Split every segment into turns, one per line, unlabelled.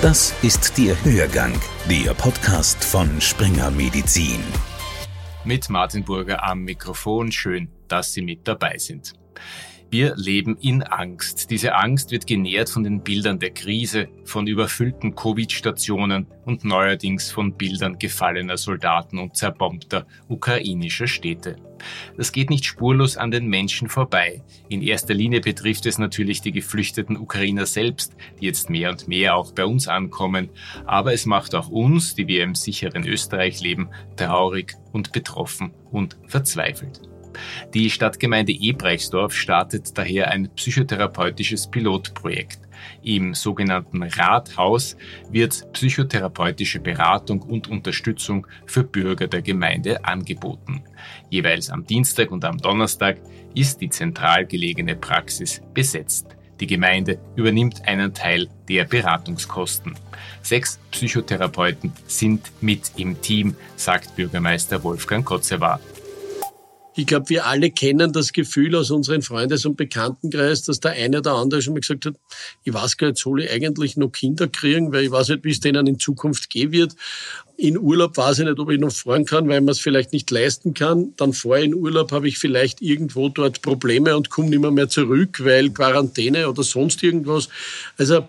Das ist der Hörgang, der Podcast von Springer Medizin.
Mit Martin Burger am Mikrofon. Schön, dass Sie mit dabei sind. Wir leben in Angst. Diese Angst wird genährt von den Bildern der Krise, von überfüllten Covid-Stationen und neuerdings von Bildern gefallener Soldaten und zerbombter ukrainischer Städte. Das geht nicht spurlos an den Menschen vorbei. In erster Linie betrifft es natürlich die geflüchteten Ukrainer selbst, die jetzt mehr und mehr auch bei uns ankommen. Aber es macht auch uns, die wir im sicheren Österreich leben, traurig und betroffen und verzweifelt. Die Stadtgemeinde Ebrechtsdorf startet daher ein psychotherapeutisches Pilotprojekt. Im sogenannten Rathaus wird psychotherapeutische Beratung und Unterstützung für Bürger der Gemeinde angeboten. Jeweils am Dienstag und am Donnerstag ist die zentral gelegene Praxis besetzt. Die Gemeinde übernimmt einen Teil der Beratungskosten. Sechs Psychotherapeuten sind mit im Team, sagt Bürgermeister Wolfgang Kotzewar.
Ich glaube, wir alle kennen das Gefühl aus unserem Freundes- und Bekanntenkreis, dass der eine oder andere schon mal gesagt hat, ich weiß gar nicht, soll ich eigentlich noch Kinder kriegen, weil ich weiß nicht, wie es denen in Zukunft gehen wird. In Urlaub weiß ich nicht, ob ich noch fahren kann, weil man es vielleicht nicht leisten kann. Dann vor in Urlaub habe ich vielleicht irgendwo dort Probleme und komme nicht mehr, mehr zurück, weil Quarantäne oder sonst irgendwas. Also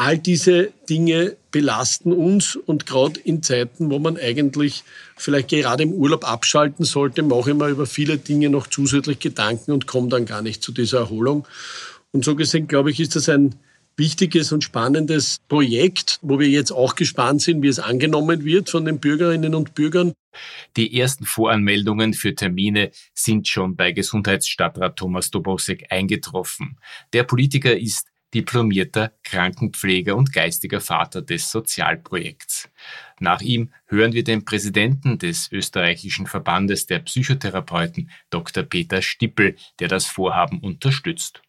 all diese Dinge belasten uns und gerade in Zeiten, wo man eigentlich vielleicht gerade im Urlaub abschalten sollte, mache ich mir über viele Dinge noch zusätzlich Gedanken und komme dann gar nicht zu dieser Erholung. Und so gesehen, glaube ich, ist das ein wichtiges und spannendes Projekt, wo wir jetzt auch gespannt sind, wie es angenommen wird von den Bürgerinnen und Bürgern.
Die ersten Voranmeldungen für Termine sind schon bei Gesundheitsstadtrat Thomas Dobosek eingetroffen. Der Politiker ist diplomierter Krankenpfleger und geistiger Vater des Sozialprojekts. Nach ihm hören wir den Präsidenten des österreichischen Verbandes der Psychotherapeuten, Dr. Peter Stippel, der das Vorhaben unterstützt.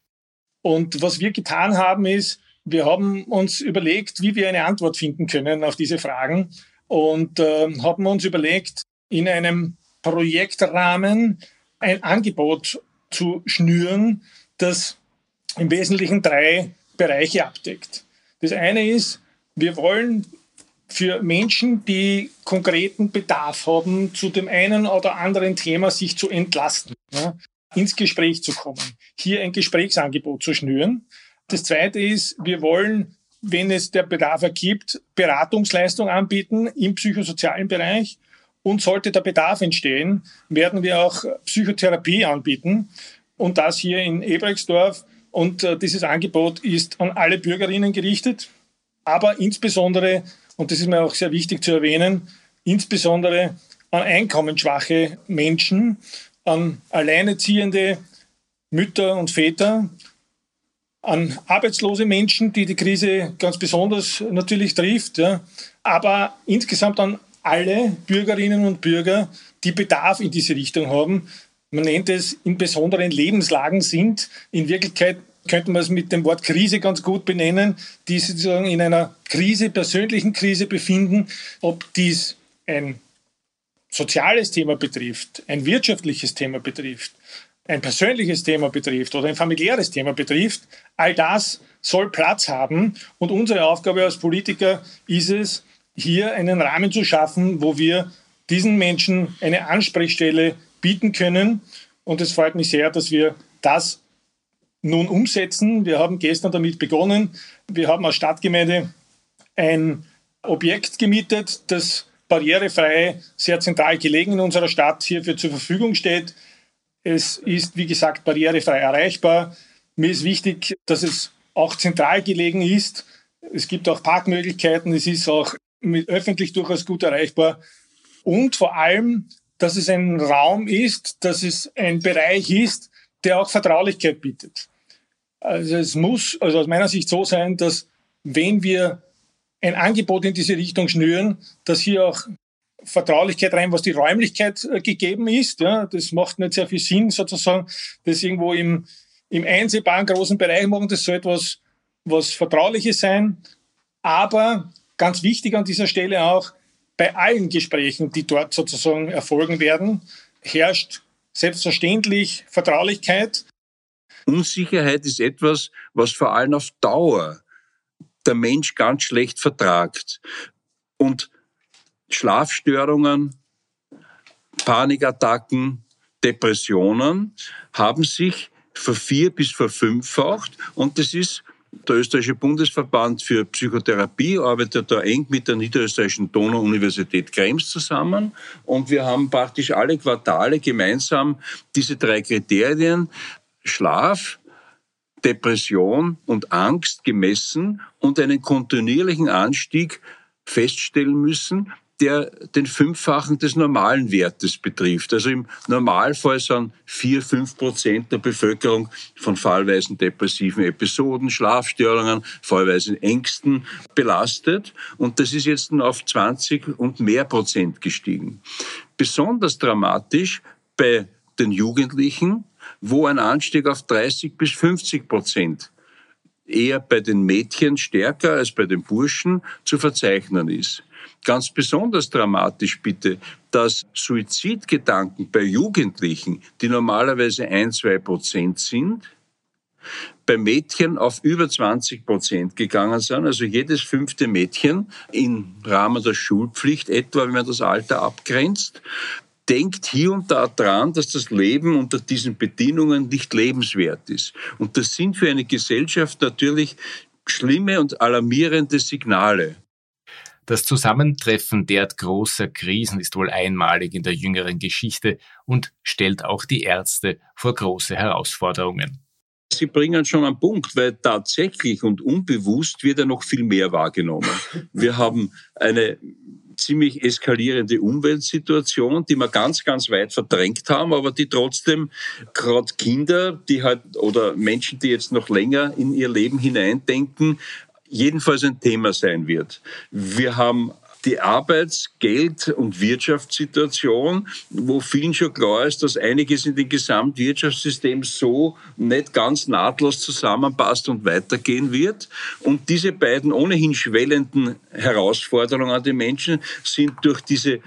Und was wir getan haben, ist, wir haben uns überlegt, wie wir eine Antwort finden können auf diese Fragen und äh, haben uns überlegt, in einem Projektrahmen ein Angebot zu schnüren, das im Wesentlichen drei Bereiche abdeckt. Das eine ist, wir wollen für Menschen, die konkreten Bedarf haben, zu dem einen oder anderen Thema sich zu entlasten, ja, ins Gespräch zu kommen, hier ein Gesprächsangebot zu schnüren. Das zweite ist, wir wollen, wenn es der Bedarf ergibt, Beratungsleistung anbieten im psychosozialen Bereich. Und sollte der Bedarf entstehen, werden wir auch Psychotherapie anbieten. Und das hier in Ebrechtsdorf und äh, dieses Angebot ist an alle Bürgerinnen gerichtet, aber insbesondere, und das ist mir auch sehr wichtig zu erwähnen, insbesondere an einkommensschwache Menschen, an alleinerziehende Mütter und Väter, an arbeitslose Menschen, die die Krise ganz besonders natürlich trifft, ja, aber insgesamt an alle Bürgerinnen und Bürger, die Bedarf in diese Richtung haben, man nennt es in besonderen Lebenslagen sind. In Wirklichkeit könnte man es mit dem Wort Krise ganz gut benennen, die sich sozusagen in einer Krise, persönlichen Krise befinden, ob dies ein soziales Thema betrifft, ein wirtschaftliches Thema betrifft, ein persönliches Thema betrifft oder ein familiäres Thema betrifft, all das soll Platz haben. Und unsere Aufgabe als Politiker ist es, hier einen Rahmen zu schaffen, wo wir diesen Menschen eine Ansprechstelle bieten können. Und es freut mich sehr, dass wir das nun umsetzen. Wir haben gestern damit begonnen. Wir haben als Stadtgemeinde ein Objekt gemietet, das barrierefrei, sehr zentral gelegen in unserer Stadt hierfür zur Verfügung steht. Es ist, wie gesagt, barrierefrei erreichbar. Mir ist wichtig, dass es auch zentral gelegen ist. Es gibt auch Parkmöglichkeiten. Es ist auch öffentlich durchaus gut erreichbar. Und vor allem dass es ein Raum ist, dass es ein Bereich ist, der auch Vertraulichkeit bietet. Also es muss also aus meiner Sicht so sein, dass wenn wir ein Angebot in diese Richtung schnüren, dass hier auch Vertraulichkeit rein, was die Räumlichkeit äh, gegeben ist. Ja, das macht nicht sehr viel Sinn, sozusagen, das irgendwo im, im einsehbaren großen Bereich machen. Das soll etwas was Vertrauliches sein. Aber ganz wichtig an dieser Stelle auch, bei allen Gesprächen, die dort sozusagen erfolgen werden, herrscht selbstverständlich Vertraulichkeit.
Unsicherheit ist etwas, was vor allem auf Dauer der Mensch ganz schlecht vertragt. Und Schlafstörungen, Panikattacken, Depressionen haben sich vervier- bis verfünffacht. Und das ist der österreichische Bundesverband für Psychotherapie arbeitet da eng mit der niederösterreichischen Donau-Universität Krems zusammen. Und wir haben praktisch alle Quartale gemeinsam diese drei Kriterien Schlaf, Depression und Angst gemessen und einen kontinuierlichen Anstieg feststellen müssen, der den Fünffachen des normalen Wertes betrifft. Also im Normalfall sind vier, fünf Prozent der Bevölkerung von fallweisen depressiven Episoden, Schlafstörungen, fallweisen Ängsten belastet. Und das ist jetzt auf 20 und mehr Prozent gestiegen. Besonders dramatisch bei den Jugendlichen, wo ein Anstieg auf 30 bis 50 Prozent eher bei den Mädchen stärker als bei den Burschen zu verzeichnen ist. Ganz besonders dramatisch bitte, dass Suizidgedanken bei Jugendlichen, die normalerweise ein, zwei Prozent sind, bei Mädchen auf über 20 Prozent gegangen sind. Also jedes fünfte Mädchen im Rahmen der Schulpflicht, etwa wenn man das Alter abgrenzt, denkt hier und da dran, dass das Leben unter diesen Bedingungen nicht lebenswert ist. Und das sind für eine Gesellschaft natürlich schlimme und alarmierende Signale.
Das Zusammentreffen derart großer Krisen ist wohl einmalig in der jüngeren Geschichte und stellt auch die Ärzte vor große Herausforderungen.
Sie bringen schon einen Punkt, weil tatsächlich und unbewusst wird ja noch viel mehr wahrgenommen. Wir haben eine ziemlich eskalierende Umweltsituation, die wir ganz, ganz weit verdrängt haben, aber die trotzdem gerade Kinder, die halt oder Menschen, die jetzt noch länger in ihr Leben hineindenken, jedenfalls ein Thema sein wird. Wir haben die Arbeits-, Geld- und Wirtschaftssituation, wo vielen schon klar ist, dass einiges in dem Gesamtwirtschaftssystem so nicht ganz nahtlos zusammenpasst und weitergehen wird. Und diese beiden ohnehin schwellenden Herausforderungen an die Menschen sind durch diese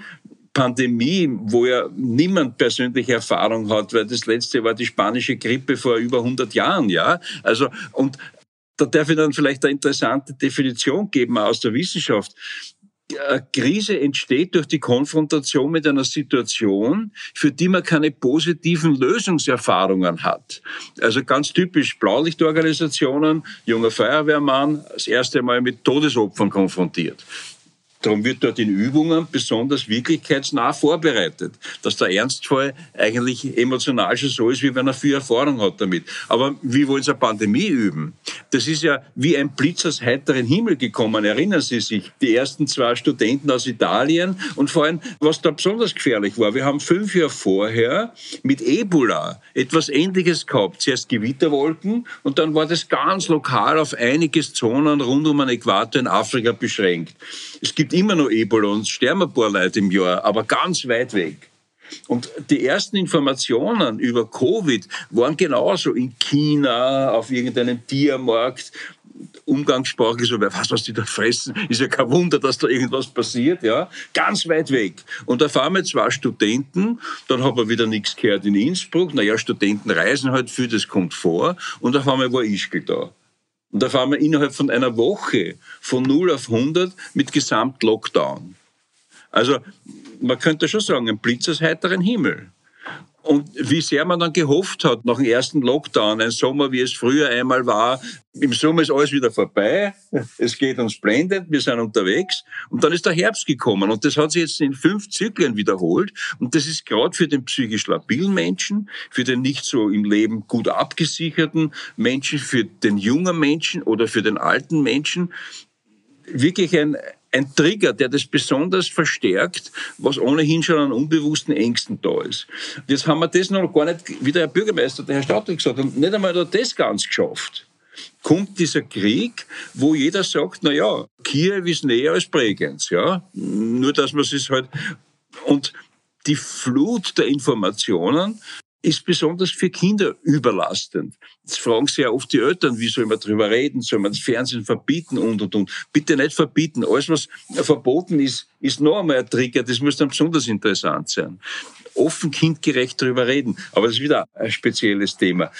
Pandemie, wo ja niemand persönliche Erfahrung hat, weil das letzte war die spanische Grippe vor über 100 Jahren, ja. Also, und da darf ich dann vielleicht eine interessante Definition geben aus der Wissenschaft. Eine Krise entsteht durch die Konfrontation mit einer Situation, für die man keine positiven Lösungserfahrungen hat. Also ganz typisch Blaulichtorganisationen, junger Feuerwehrmann, das erste Mal mit Todesopfern konfrontiert. Darum wird dort in Übungen besonders wirklichkeitsnah vorbereitet, dass der Ernstfall eigentlich emotional schon so ist, wie wenn er viel Erfahrung hat damit. Aber wie wollen Sie eine Pandemie üben? Das ist ja wie ein Blitz aus heiteren Himmel gekommen. Erinnern Sie sich, die ersten zwei Studenten aus Italien und vor allem, was da besonders gefährlich war. Wir haben fünf Jahre vorher mit Ebola etwas Ähnliches gehabt. Zuerst Gewitterwolken und dann war das ganz lokal auf einige Zonen rund um den Äquator in Afrika beschränkt. Es gibt immer noch Ebola und sterben ein paar Leute im Jahr, aber ganz weit weg. Und die ersten Informationen über Covid waren genauso in China, auf irgendeinem Tiermarkt, umgangssprachlich so, wer weiß, was die da fressen, ist ja kein Wunder, dass da irgendwas passiert, ja, ganz weit weg. Und da fahren wir zwei Studenten, dann haben wir wieder nichts gehört in Innsbruck, naja, Studenten reisen halt viel, das kommt vor, und auf einmal war Ischgl da. Und da fahren wir innerhalb von einer Woche von 0 auf 100 mit Gesamt-Lockdown. Also man könnte schon sagen, ein Blitz aus heiteren Himmel. Und wie sehr man dann gehofft hat, nach dem ersten Lockdown, ein Sommer, wie es früher einmal war, im Sommer ist alles wieder vorbei, es geht uns blendend, wir sind unterwegs. Und dann ist der Herbst gekommen und das hat sich jetzt in fünf Zyklen wiederholt. Und das ist gerade für den psychisch labilen Menschen, für den nicht so im Leben gut abgesicherten Menschen, für den jungen Menschen oder für den alten Menschen wirklich ein, ein Trigger, der das besonders verstärkt, was ohnehin schon an unbewussten Ängsten da ist. Jetzt haben wir das noch gar nicht, wie der Herr Bürgermeister, der Herr Stadtrat gesagt hat, nicht einmal das ganz geschafft. Kommt dieser Krieg, wo jeder sagt, na ja, Kiew ist näher als Bregenz, ja. Nur, dass man es halt, und die Flut der Informationen ist besonders für Kinder überlastend. Jetzt fragen ja oft die Eltern, wie soll man drüber reden, soll man das Fernsehen verbieten und und und. Bitte nicht verbieten. Alles, was verboten ist, ist noch einmal ein Trigger. Das muss dann besonders interessant sein. Offen kindgerecht drüber reden. Aber das ist wieder ein spezielles Thema.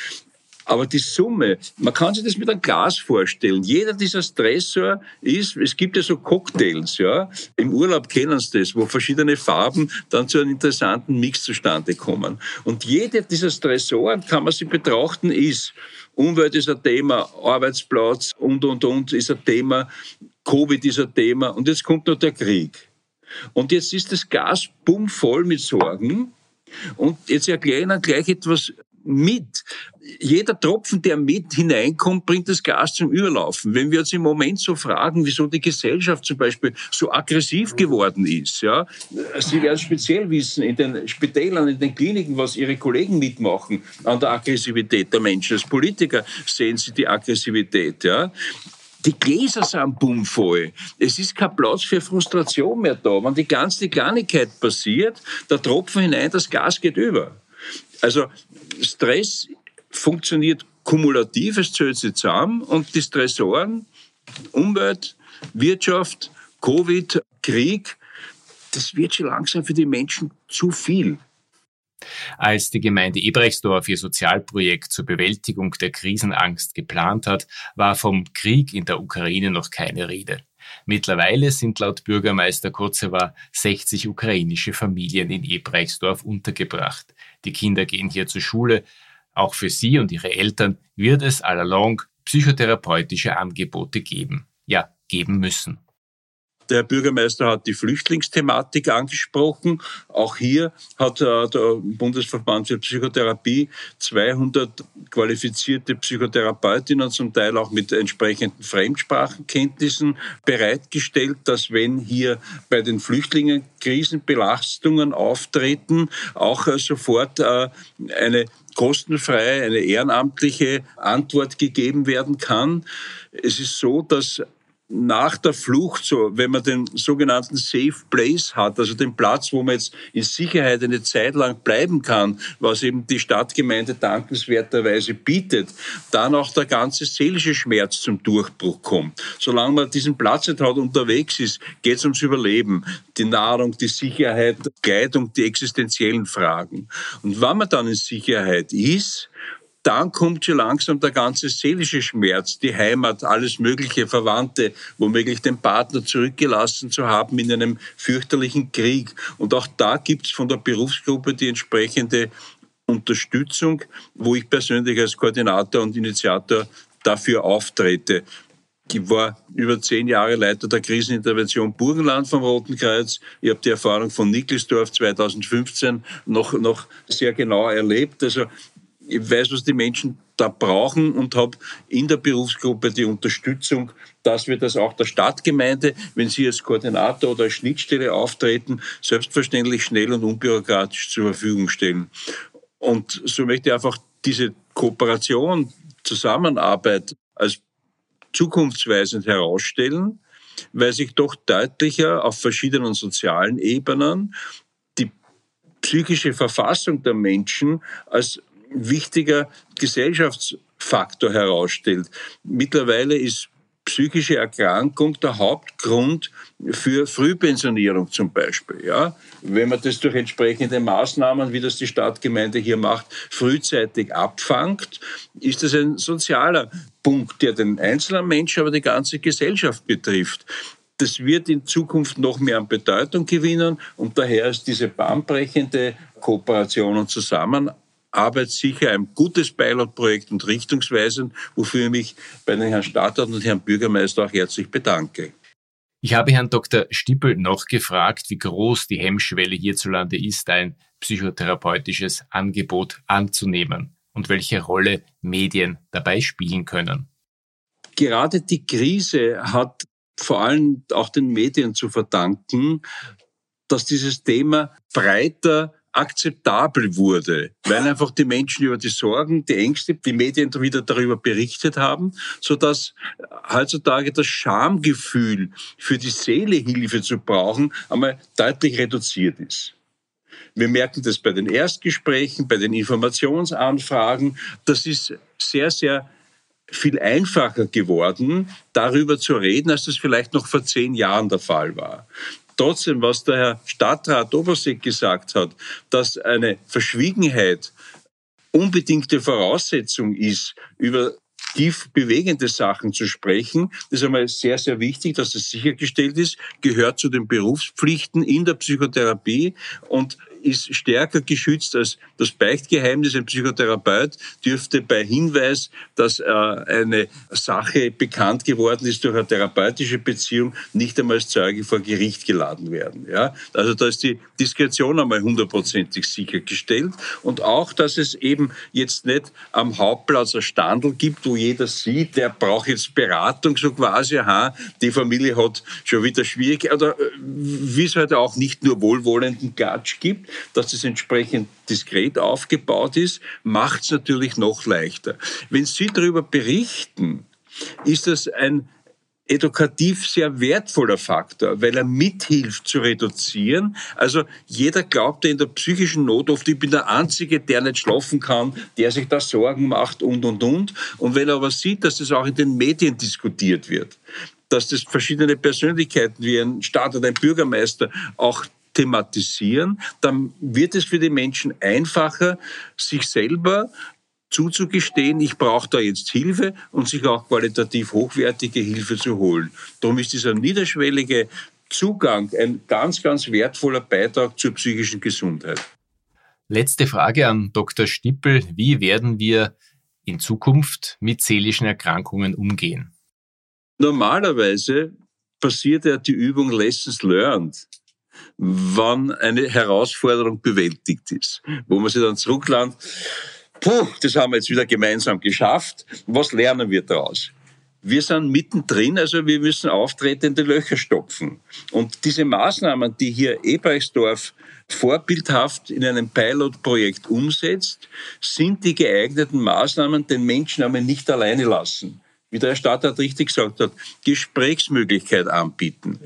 Aber die Summe, man kann sich das mit einem Glas vorstellen. Jeder dieser Stressor ist, es gibt ja so Cocktails, ja. Im Urlaub kennen Sie das, wo verschiedene Farben dann zu einem interessanten Mix zustande kommen. Und jeder dieser Stressoren kann man sich betrachten, ist Umwelt ist ein Thema, Arbeitsplatz und, und, und ist ein Thema, Covid ist ein Thema und jetzt kommt noch der Krieg. Und jetzt ist das Gas bummvoll mit Sorgen. Und jetzt erkläre ich Ihnen gleich etwas mit. Jeder Tropfen, der mit hineinkommt, bringt das Gas zum Überlaufen. Wenn wir uns im Moment so fragen, wieso die Gesellschaft zum Beispiel so aggressiv geworden ist, ja, Sie werden speziell wissen, in den Spitälern, in den Kliniken, was Ihre Kollegen mitmachen an der Aggressivität der Menschen. Als Politiker sehen Sie die Aggressivität, ja. Die Gläser sind bummvoll. Es ist kein Platz für Frustration mehr da. Wenn die ganze Kleinigkeit passiert, der Tropfen hinein, das Gas geht über. Also Stress funktioniert kumulativ, es zählt sich zusammen und die Stressoren, Umwelt, Wirtschaft, Covid, Krieg, das wird schon langsam für die Menschen zu viel.
Als die Gemeinde Ebrechtsdorf ihr Sozialprojekt zur Bewältigung der Krisenangst geplant hat, war vom Krieg in der Ukraine noch keine Rede. Mittlerweile sind laut Bürgermeister Kotzewa 60 ukrainische Familien in Ebrechtsdorf untergebracht. Die Kinder gehen hier zur Schule. Auch für sie und ihre Eltern wird es allalong psychotherapeutische Angebote geben. Ja, geben müssen.
Der Bürgermeister hat die Flüchtlingsthematik angesprochen. Auch hier hat äh, der Bundesverband für Psychotherapie 200 qualifizierte Psychotherapeutinnen, zum Teil auch mit entsprechenden Fremdsprachenkenntnissen bereitgestellt, dass wenn hier bei den Flüchtlingen Krisenbelastungen auftreten, auch äh, sofort äh, eine kostenfreie, eine ehrenamtliche Antwort gegeben werden kann. Es ist so, dass nach der Flucht, so, wenn man den sogenannten Safe Place hat, also den Platz, wo man jetzt in Sicherheit eine Zeit lang bleiben kann, was eben die Stadtgemeinde dankenswerterweise bietet, dann auch der ganze seelische Schmerz zum Durchbruch kommt. Solange man diesen Platz nicht hat, unterwegs ist, geht es ums Überleben, die Nahrung, die Sicherheit, Kleidung, die existenziellen Fragen. Und wenn man dann in Sicherheit ist, dann kommt schon langsam der ganze seelische Schmerz, die Heimat, alles mögliche, Verwandte, womöglich den Partner zurückgelassen zu haben in einem fürchterlichen Krieg. Und auch da gibt es von der Berufsgruppe die entsprechende Unterstützung, wo ich persönlich als Koordinator und Initiator dafür auftrete. Ich war über zehn Jahre Leiter der Krisenintervention Burgenland vom Roten Kreuz. Ich habe die Erfahrung von Nickelsdorf 2015 noch, noch sehr genau erlebt. Also ich weiß, was die Menschen da brauchen und habe in der Berufsgruppe die Unterstützung, dass wir das auch der Stadtgemeinde, wenn Sie als Koordinator oder als Schnittstelle auftreten, selbstverständlich schnell und unbürokratisch zur Verfügung stellen. Und so möchte ich einfach diese Kooperation, Zusammenarbeit als zukunftsweisend herausstellen, weil sich doch deutlicher auf verschiedenen sozialen Ebenen die psychische Verfassung der Menschen als wichtiger Gesellschaftsfaktor herausstellt. Mittlerweile ist psychische Erkrankung der Hauptgrund für Frühpensionierung zum Beispiel. Ja? Wenn man das durch entsprechende Maßnahmen, wie das die Stadtgemeinde hier macht, frühzeitig abfangt, ist das ein sozialer Punkt, der den einzelnen Menschen, aber die ganze Gesellschaft betrifft. Das wird in Zukunft noch mehr an Bedeutung gewinnen und daher ist diese bahnbrechende Kooperation und Zusammenarbeit Arbeit sicher ein gutes Pilotprojekt und richtungsweisend, wofür ich mich bei den Herrn Stadtrat und Herrn Bürgermeister auch herzlich bedanke.
Ich habe Herrn Dr. Stippel noch gefragt, wie groß die Hemmschwelle hierzulande ist, ein psychotherapeutisches Angebot anzunehmen und welche Rolle Medien dabei spielen können.
Gerade die Krise hat vor allem auch den Medien zu verdanken, dass dieses Thema breiter akzeptabel wurde, weil einfach die Menschen über die Sorgen, die Ängste, die Medien wieder darüber berichtet haben, so dass heutzutage das Schamgefühl für die Seele Hilfe zu brauchen einmal deutlich reduziert ist. Wir merken das bei den Erstgesprächen, bei den Informationsanfragen. Das ist sehr, sehr viel einfacher geworden, darüber zu reden, als das vielleicht noch vor zehn Jahren der Fall war. Trotzdem, was der Herr Stadtrat Obersee gesagt hat, dass eine Verschwiegenheit unbedingte Voraussetzung ist, über tief bewegende Sachen zu sprechen. Das ist einmal sehr, sehr wichtig, dass das sichergestellt ist, gehört zu den Berufspflichten in der Psychotherapie und ist stärker geschützt als das Beichtgeheimnis. Ein Psychotherapeut dürfte bei Hinweis, dass äh, eine Sache bekannt geworden ist durch eine therapeutische Beziehung, nicht einmal als Zeuge vor Gericht geladen werden. Ja? Also da ist die Diskretion einmal hundertprozentig sichergestellt und auch, dass es eben jetzt nicht am Hauptplatz ein Standel gibt, wo jeder sieht, der braucht jetzt Beratung, so quasi, aha, die Familie hat schon wieder schwierig, oder äh, wie es halt auch nicht nur wohlwollenden Gatsch gibt, dass es entsprechend diskret aufgebaut ist, macht es natürlich noch leichter. Wenn Sie darüber berichten, ist das ein edukativ sehr wertvoller Faktor, weil er mithilft zu reduzieren. Also jeder glaubt in der psychischen Not oft, ich bin der Einzige, der nicht schlafen kann, der sich da Sorgen macht und, und, und. Und wenn er aber sieht, dass das auch in den Medien diskutiert wird, dass das verschiedene Persönlichkeiten wie ein Staat oder ein Bürgermeister auch thematisieren, dann wird es für die Menschen einfacher, sich selber zuzugestehen, ich brauche da jetzt Hilfe und sich auch qualitativ hochwertige Hilfe zu holen. Darum ist dieser niederschwellige Zugang ein ganz, ganz wertvoller Beitrag zur psychischen Gesundheit.
Letzte Frage an Dr. Stippel. Wie werden wir in Zukunft mit seelischen Erkrankungen umgehen?
Normalerweise passiert ja die Übung Lessons Learned wann eine Herausforderung bewältigt ist, wo man sich dann zurücklandet, puh, das haben wir jetzt wieder gemeinsam geschafft, was lernen wir daraus? Wir sind mittendrin, also wir müssen auftretende Löcher stopfen. Und diese Maßnahmen, die hier Ebersdorf vorbildhaft in einem Pilotprojekt umsetzt, sind die geeigneten Maßnahmen, den Menschen aber nicht alleine lassen wie der Herr Stadtrat richtig gesagt hat, Gesprächsmöglichkeit anbieten,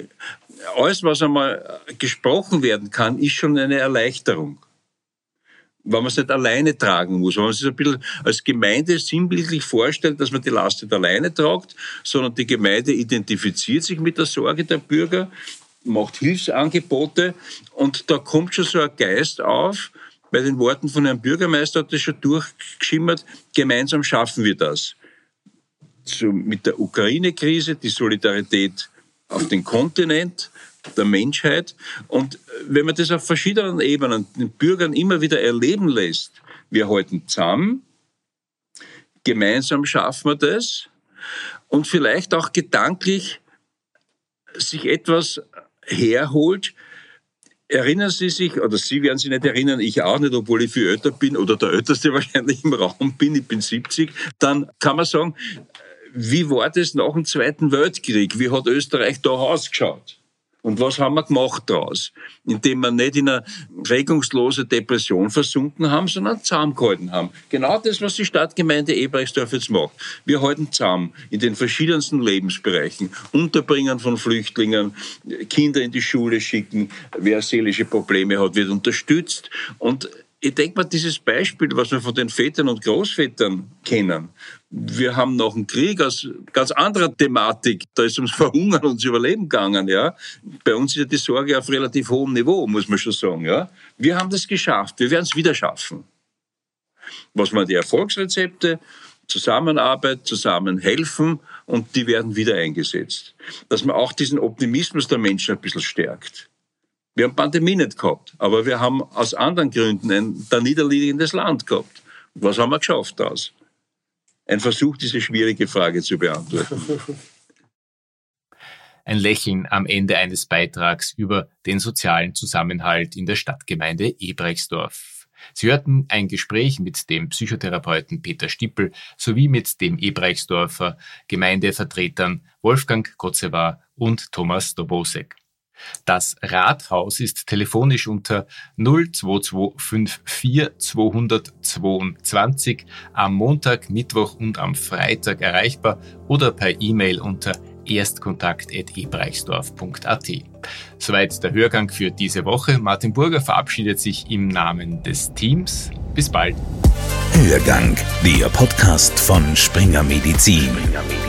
alles, was einmal gesprochen werden kann, ist schon eine Erleichterung. Wenn man es nicht alleine tragen muss, wenn man sich ein bisschen als Gemeinde sinnbildlich vorstellt, dass man die Last nicht alleine tragt, sondern die Gemeinde identifiziert sich mit der Sorge der Bürger, macht Hilfsangebote und da kommt schon so ein Geist auf, bei den Worten von Herrn Bürgermeister hat das schon durchgeschimmert, gemeinsam schaffen wir das. So mit der Ukraine-Krise, die Solidarität auf den Kontinent der Menschheit. Und wenn man das auf verschiedenen Ebenen den Bürgern immer wieder erleben lässt, wir halten zusammen, gemeinsam schaffen wir das und vielleicht auch gedanklich sich etwas herholt, Erinnern Sie sich, oder Sie werden sich nicht erinnern, ich auch nicht, obwohl ich viel älter bin oder der älteste wahrscheinlich im Raum bin, ich bin 70, dann kann man sagen, wie war das nach dem Zweiten Weltkrieg? Wie hat Österreich da ausgeschaut? Und was haben wir gemacht daraus? Indem wir nicht in eine regungslose Depression versunken haben, sondern zusammengehalten haben. Genau das, was die Stadtgemeinde Ebrechtsdorf jetzt macht. Wir halten zusammen in den verschiedensten Lebensbereichen. Unterbringen von Flüchtlingen, Kinder in die Schule schicken, wer seelische Probleme hat, wird unterstützt. Und ich denke mal, dieses Beispiel, was wir von den Vätern und Großvätern kennen, wir haben nach dem Krieg aus ganz anderer Thematik, da ist ums Verhungern und ums Überleben gegangen, ja. Bei uns ist ja die Sorge auf relativ hohem Niveau, muss man schon sagen, ja. Wir haben das geschafft, wir werden es wieder schaffen. Was waren die Erfolgsrezepte? Zusammenarbeit, zusammenhelfen und die werden wieder eingesetzt. Dass man auch diesen Optimismus der Menschen ein bisschen stärkt. Wir haben Pandemie nicht gehabt, aber wir haben aus anderen Gründen ein da niederliegendes Land gehabt. Was haben wir geschafft daraus? Ein Versuch, diese schwierige Frage zu beantworten.
Ein Lächeln am Ende eines Beitrags über den sozialen Zusammenhalt in der Stadtgemeinde Ebrechtsdorf. Sie hörten ein Gespräch mit dem Psychotherapeuten Peter Stippel sowie mit dem Ebrechtsdorfer Gemeindevertretern Wolfgang Kotzewar und Thomas Dobosek. Das Rathaus ist telefonisch unter 02254 222 am Montag, Mittwoch und am Freitag erreichbar oder per E-Mail unter erstkontakt.ebreichsdorf.at. Soweit der Hörgang für diese Woche. Martin Burger verabschiedet sich im Namen des Teams. Bis bald.
Hörgang, der Podcast von Springer Medizin. Springer Medizin.